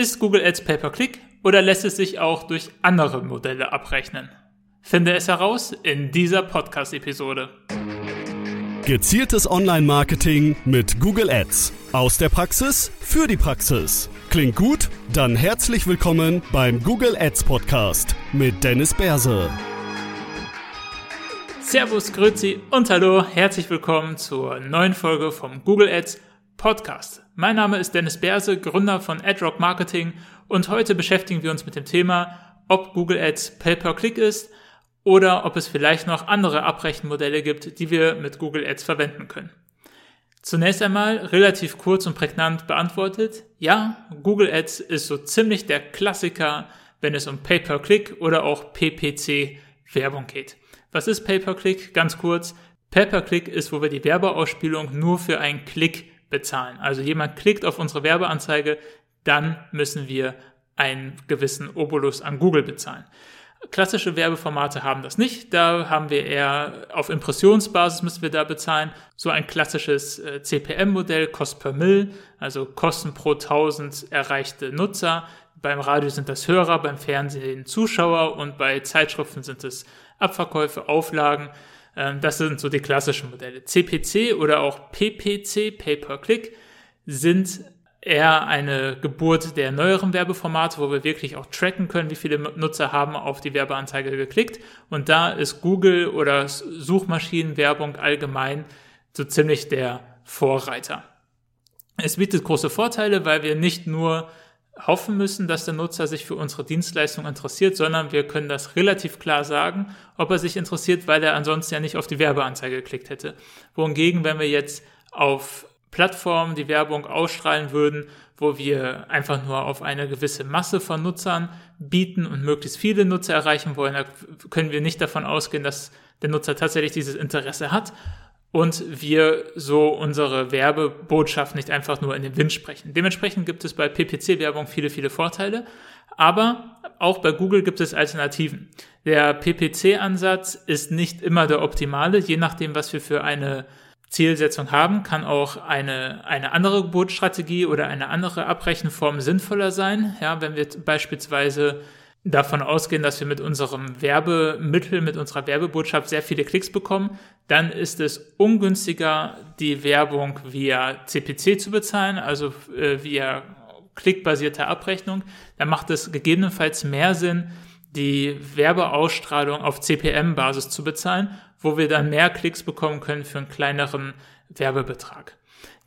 Ist Google Ads Pay-per-Click oder lässt es sich auch durch andere Modelle abrechnen? Finde es heraus in dieser Podcast-Episode. Gezieltes Online-Marketing mit Google Ads. Aus der Praxis für die Praxis. Klingt gut? Dann herzlich willkommen beim Google Ads Podcast mit Dennis Berse. Servus, Grüezi und Hallo, herzlich willkommen zur neuen Folge vom Google Ads Podcast. Mein Name ist Dennis Berse, Gründer von AdRock Marketing und heute beschäftigen wir uns mit dem Thema, ob Google Ads Pay-per-Click ist oder ob es vielleicht noch andere Abrechenmodelle gibt, die wir mit Google Ads verwenden können. Zunächst einmal relativ kurz und prägnant beantwortet, ja, Google Ads ist so ziemlich der Klassiker, wenn es um Pay-per-Click oder auch PPC Werbung geht. Was ist Pay-per-Click? Ganz kurz. Pay-per-Click ist, wo wir die Werbeausspielung nur für einen Klick bezahlen. Also jemand klickt auf unsere Werbeanzeige, dann müssen wir einen gewissen Obolus an Google bezahlen. Klassische Werbeformate haben das nicht. Da haben wir eher auf Impressionsbasis müssen wir da bezahlen. So ein klassisches äh, CPM-Modell, Cost per Mill, also Kosten pro 1000 erreichte Nutzer. Beim Radio sind das Hörer, beim Fernsehen Zuschauer und bei Zeitschriften sind es Abverkäufe, Auflagen. Ähm, das sind so die klassischen Modelle. CPC oder auch PPC, Pay-per-Click, sind eher eine Geburt der neueren Werbeformate, wo wir wirklich auch tracken können, wie viele Nutzer haben auf die Werbeanzeige geklickt. Und da ist Google oder Suchmaschinenwerbung allgemein so ziemlich der Vorreiter. Es bietet große Vorteile, weil wir nicht nur hoffen müssen, dass der Nutzer sich für unsere Dienstleistung interessiert, sondern wir können das relativ klar sagen, ob er sich interessiert, weil er ansonsten ja nicht auf die Werbeanzeige geklickt hätte. Wohingegen, wenn wir jetzt auf Plattformen die Werbung ausstrahlen würden, wo wir einfach nur auf eine gewisse Masse von Nutzern bieten und möglichst viele Nutzer erreichen wollen, da können wir nicht davon ausgehen, dass der Nutzer tatsächlich dieses Interesse hat und wir so unsere Werbebotschaft nicht einfach nur in den Wind sprechen. Dementsprechend gibt es bei PPC-Werbung viele, viele Vorteile, aber auch bei Google gibt es Alternativen. Der PPC-Ansatz ist nicht immer der optimale, je nachdem, was wir für eine Zielsetzung haben, kann auch eine, eine andere Geburtsstrategie oder eine andere Abrechenform sinnvoller sein. Ja, wenn wir beispielsweise davon ausgehen, dass wir mit unserem Werbemittel, mit unserer Werbebotschaft sehr viele Klicks bekommen, dann ist es ungünstiger, die Werbung via CPC zu bezahlen, also äh, via klickbasierte Abrechnung. Dann macht es gegebenenfalls mehr Sinn, die Werbeausstrahlung auf CPM-Basis zu bezahlen, wo wir dann mehr Klicks bekommen können für einen kleineren Werbebetrag.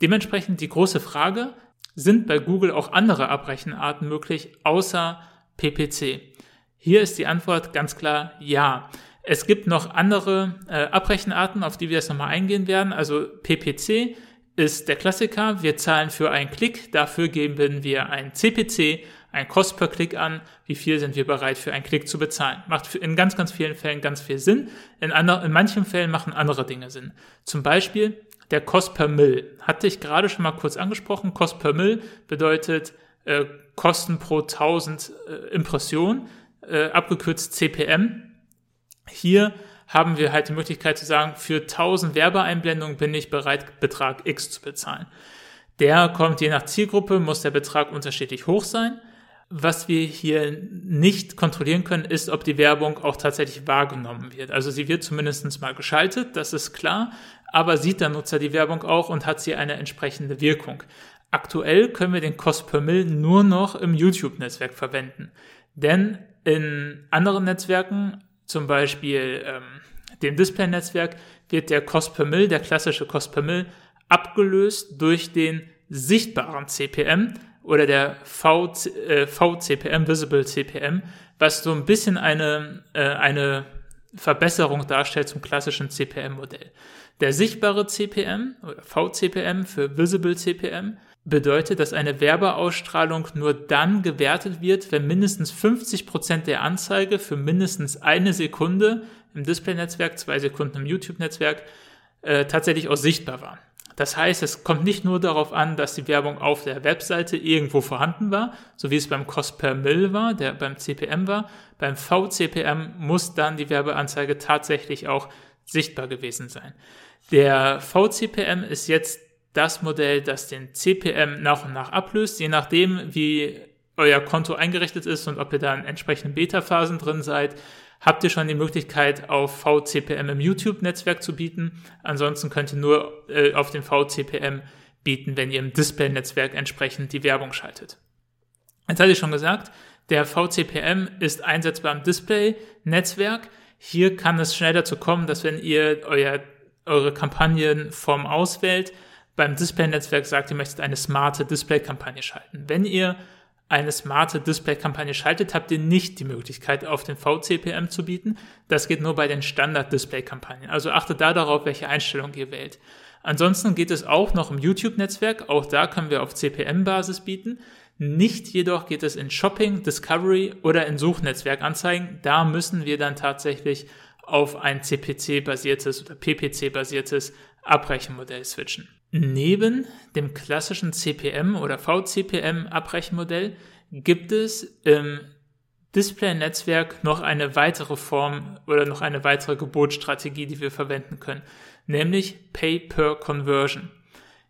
Dementsprechend die große Frage, sind bei Google auch andere Abrechenarten möglich, außer PPC? Hier ist die Antwort ganz klar ja. Es gibt noch andere äh, Abrechenarten, auf die wir jetzt nochmal eingehen werden. Also PPC ist der Klassiker. Wir zahlen für einen Klick. Dafür geben wir ein CPC, ein Cost per Klick an. Wie viel sind wir bereit für einen Klick zu bezahlen? Macht in ganz, ganz vielen Fällen ganz viel Sinn. In, andre, in manchen Fällen machen andere Dinge Sinn. Zum Beispiel der Cost per Mill. Hatte ich gerade schon mal kurz angesprochen. Cost per Mill bedeutet äh, Kosten pro 1000 äh, Impressionen äh, abgekürzt CPM. Hier haben wir halt die Möglichkeit zu sagen, für 1000 Werbeeinblendungen bin ich bereit, Betrag X zu bezahlen. Der kommt je nach Zielgruppe, muss der Betrag unterschiedlich hoch sein. Was wir hier nicht kontrollieren können, ist, ob die Werbung auch tatsächlich wahrgenommen wird. Also sie wird zumindest mal geschaltet, das ist klar, aber sieht der Nutzer die Werbung auch und hat sie eine entsprechende Wirkung. Aktuell können wir den Cost per Mill nur noch im YouTube-Netzwerk verwenden. Denn in anderen Netzwerken, zum Beispiel ähm, dem Display-Netzwerk, wird der Cost per Mill, der klassische Cost per Mill, abgelöst durch den sichtbaren CPM oder der v, äh, VCPM, Visible CPM, was so ein bisschen eine, äh, eine Verbesserung darstellt zum klassischen CPM-Modell. Der sichtbare CPM oder VCPM für Visible CPM bedeutet, dass eine Werbeausstrahlung nur dann gewertet wird, wenn mindestens 50 Prozent der Anzeige für mindestens eine Sekunde im Display-Netzwerk, zwei Sekunden im YouTube-Netzwerk äh, tatsächlich auch sichtbar war. Das heißt, es kommt nicht nur darauf an, dass die Werbung auf der Webseite irgendwo vorhanden war, so wie es beim Cost per Mill war, der beim CPM war. Beim VCPM muss dann die Werbeanzeige tatsächlich auch sichtbar gewesen sein. Der VCPM ist jetzt das Modell, das den CPM nach und nach ablöst, je nachdem, wie euer Konto eingerichtet ist und ob ihr da in entsprechenden Beta-Phasen drin seid, habt ihr schon die Möglichkeit, auf VCPM im YouTube-Netzwerk zu bieten. Ansonsten könnt ihr nur äh, auf dem VCPM bieten, wenn ihr im Display-Netzwerk entsprechend die Werbung schaltet. Jetzt hatte ich schon gesagt, der VCPM ist einsetzbar im Display-Netzwerk. Hier kann es schnell dazu kommen, dass wenn ihr euer, eure Kampagnenform auswählt, beim Display-Netzwerk sagt, ihr möchtet eine smarte Display-Kampagne schalten. Wenn ihr eine smarte Display-Kampagne schaltet, habt ihr nicht die Möglichkeit, auf den VCPM zu bieten. Das geht nur bei den Standard-Display-Kampagnen. Also achtet da darauf, welche Einstellung ihr wählt. Ansonsten geht es auch noch im YouTube-Netzwerk. Auch da können wir auf CPM-Basis bieten. Nicht jedoch geht es in Shopping, Discovery oder in Suchnetzwerkanzeigen. Da müssen wir dann tatsächlich auf ein CPC-basiertes oder PPC-basiertes Abbrechenmodell switchen. Neben dem klassischen CPM oder VCPM-Abbrechenmodell gibt es im Display-Netzwerk noch eine weitere Form oder noch eine weitere Gebotsstrategie, die wir verwenden können, nämlich Pay per Conversion.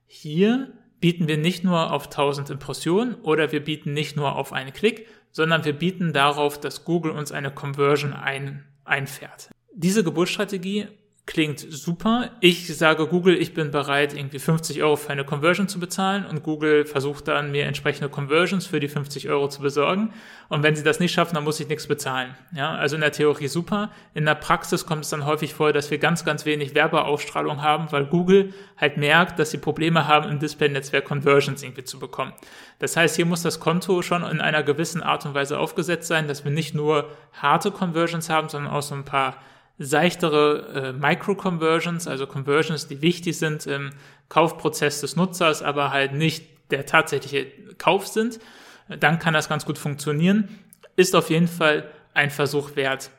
Hier bieten wir nicht nur auf 1000 Impressionen oder wir bieten nicht nur auf einen Klick, sondern wir bieten darauf, dass Google uns eine Conversion ein, einfährt. Diese Geburtsstrategie klingt super. Ich sage Google, ich bin bereit, irgendwie 50 Euro für eine Conversion zu bezahlen und Google versucht dann, mir entsprechende Conversions für die 50 Euro zu besorgen. Und wenn sie das nicht schaffen, dann muss ich nichts bezahlen. Ja, also in der Theorie super. In der Praxis kommt es dann häufig vor, dass wir ganz, ganz wenig Werbeausstrahlung haben, weil Google halt merkt, dass sie Probleme haben, im Display-Netzwerk Conversions irgendwie zu bekommen. Das heißt, hier muss das Konto schon in einer gewissen Art und Weise aufgesetzt sein, dass wir nicht nur harte Conversions haben, sondern auch so ein paar seichtere äh, Micro-Conversions, also Conversions, die wichtig sind im Kaufprozess des Nutzers, aber halt nicht der tatsächliche Kauf sind, dann kann das ganz gut funktionieren. Ist auf jeden Fall ein Versuch wert.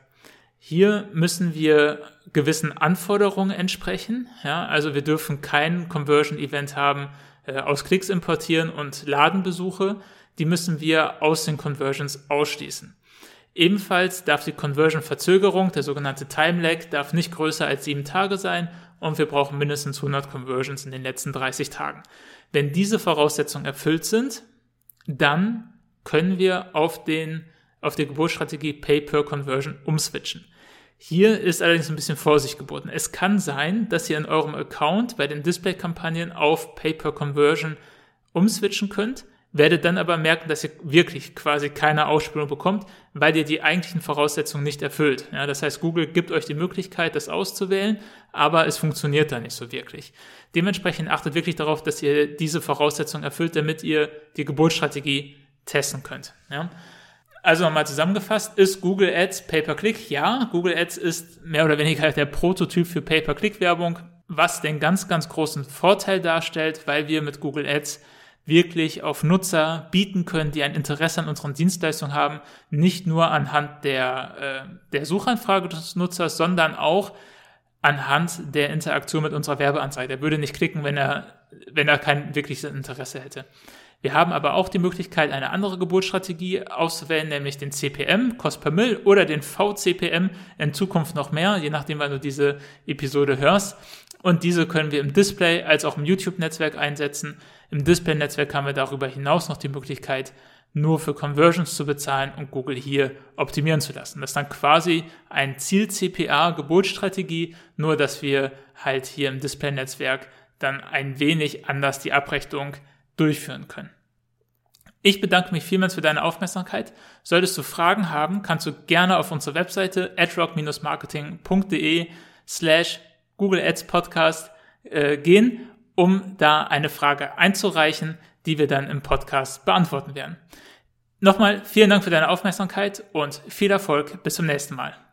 Hier müssen wir gewissen Anforderungen entsprechen. Ja, also wir dürfen kein Conversion-Event haben, äh, aus Klicks importieren und Ladenbesuche. Die müssen wir aus den Conversions ausschließen. Ebenfalls darf die Conversion-Verzögerung, der sogenannte Time-Lag, darf nicht größer als sieben Tage sein und wir brauchen mindestens 100 Conversions in den letzten 30 Tagen. Wenn diese Voraussetzungen erfüllt sind, dann können wir auf, den, auf die Geburtsstrategie Pay per Conversion umswitchen. Hier ist allerdings ein bisschen Vorsicht geboten. Es kann sein, dass ihr in eurem Account bei den Display-Kampagnen auf Pay per Conversion umswitchen könnt werdet dann aber merken, dass ihr wirklich quasi keine Ausspielung bekommt, weil ihr die eigentlichen Voraussetzungen nicht erfüllt. Ja, das heißt, Google gibt euch die Möglichkeit, das auszuwählen, aber es funktioniert da nicht so wirklich. Dementsprechend achtet wirklich darauf, dass ihr diese Voraussetzungen erfüllt, damit ihr die Geburtsstrategie testen könnt. Ja. Also nochmal zusammengefasst, ist Google Ads Pay-per-Click? Ja, Google Ads ist mehr oder weniger der Prototyp für Pay-per-Click-Werbung, was den ganz, ganz großen Vorteil darstellt, weil wir mit Google Ads wirklich auf Nutzer bieten können, die ein Interesse an unseren Dienstleistungen haben, nicht nur anhand der, äh, der Suchanfrage des Nutzers, sondern auch anhand der Interaktion mit unserer Werbeanzeige. Er würde nicht klicken, wenn er, wenn er kein wirkliches Interesse hätte. Wir haben aber auch die Möglichkeit, eine andere Geburtsstrategie auszuwählen, nämlich den CPM, Cost per Mill, oder den VCPM, in Zukunft noch mehr, je nachdem, wann du diese Episode hörst. Und diese können wir im Display als auch im YouTube-Netzwerk einsetzen. Im Display-Netzwerk haben wir darüber hinaus noch die Möglichkeit, nur für Conversions zu bezahlen und Google hier optimieren zu lassen. Das ist dann quasi ein Ziel-CPA-Geburtsstrategie, nur dass wir halt hier im Display-Netzwerk dann ein wenig anders die Abrechnung durchführen können. Ich bedanke mich vielmals für deine Aufmerksamkeit. Solltest du Fragen haben, kannst du gerne auf unsere Webseite adrock-marketing.de slash Google Ads Podcast äh, gehen, um da eine Frage einzureichen, die wir dann im Podcast beantworten werden. Nochmal vielen Dank für deine Aufmerksamkeit und viel Erfolg. Bis zum nächsten Mal.